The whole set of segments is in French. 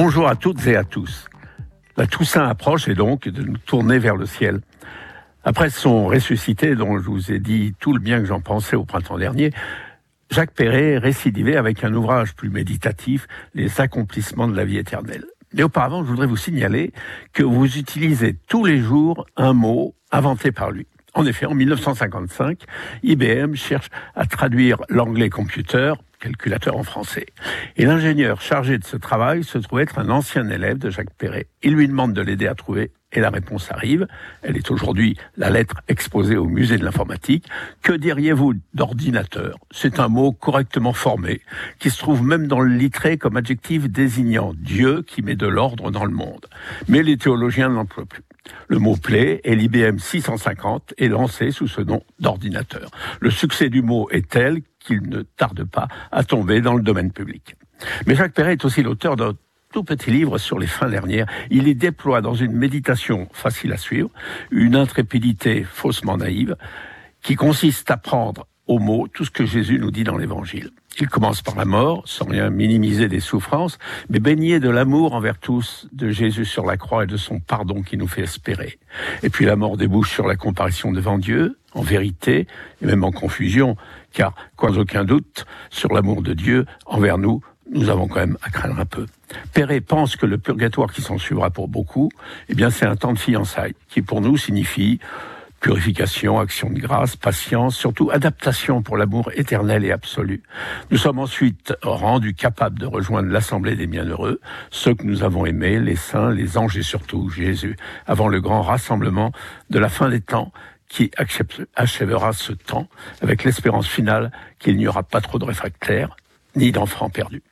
Bonjour à toutes et à tous. La Toussaint approche et donc de nous tourner vers le ciel. Après son ressuscité, dont je vous ai dit tout le bien que j'en pensais au printemps dernier, Jacques Perret récidivait avec un ouvrage plus méditatif, Les accomplissements de la vie éternelle. Mais auparavant, je voudrais vous signaler que vous utilisez tous les jours un mot inventé par lui. En effet, en 1955, IBM cherche à traduire l'anglais computer calculateur en français. Et l'ingénieur chargé de ce travail se trouve être un ancien élève de Jacques Perret. Il lui demande de l'aider à trouver et la réponse arrive. Elle est aujourd'hui la lettre exposée au musée de l'informatique. Que diriez-vous d'ordinateur? C'est un mot correctement formé, qui se trouve même dans le littré comme adjectif désignant Dieu qui met de l'ordre dans le monde. Mais les théologiens ne l'emploient plus. Le mot plaît et l'IBM 650 est lancé sous ce nom d'ordinateur. Le succès du mot est tel qu'il ne tarde pas à tomber dans le domaine public. Mais Jacques Perret est aussi l'auteur d'un tout petit livre sur les fins dernières. Il y déploie dans une méditation facile à suivre une intrépidité faussement naïve qui consiste à prendre au mot tout ce que Jésus nous dit dans l'Évangile. Il commence par la mort, sans rien minimiser des souffrances, mais baigné de l'amour envers tous de Jésus sur la croix et de son pardon qui nous fait espérer. Et puis la mort débouche sur la comparaison devant Dieu, en vérité, et même en confusion, car, sans aucun doute, sur l'amour de Dieu envers nous, nous avons quand même à craindre un peu. Perret pense que le purgatoire qui s'en suivra pour beaucoup, eh bien, c'est un temps de fiançailles, qui pour nous signifie purification, action de grâce, patience, surtout adaptation pour l'amour éternel et absolu. Nous sommes ensuite rendus capables de rejoindre l'assemblée des bienheureux, ceux que nous avons aimés, les saints, les anges et surtout Jésus, avant le grand rassemblement de la fin des temps qui achèvera ce temps avec l'espérance finale qu'il n'y aura pas trop de réfractaires ni d'enfants perdus.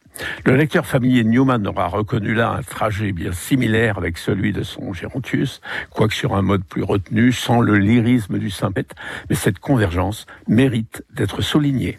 Le lecteur familier Newman aura reconnu là un trajet bien similaire avec celui de son Gérontius, quoique sur un mode plus retenu, sans le lyrisme du Saint-Pète, mais cette convergence mérite d'être soulignée.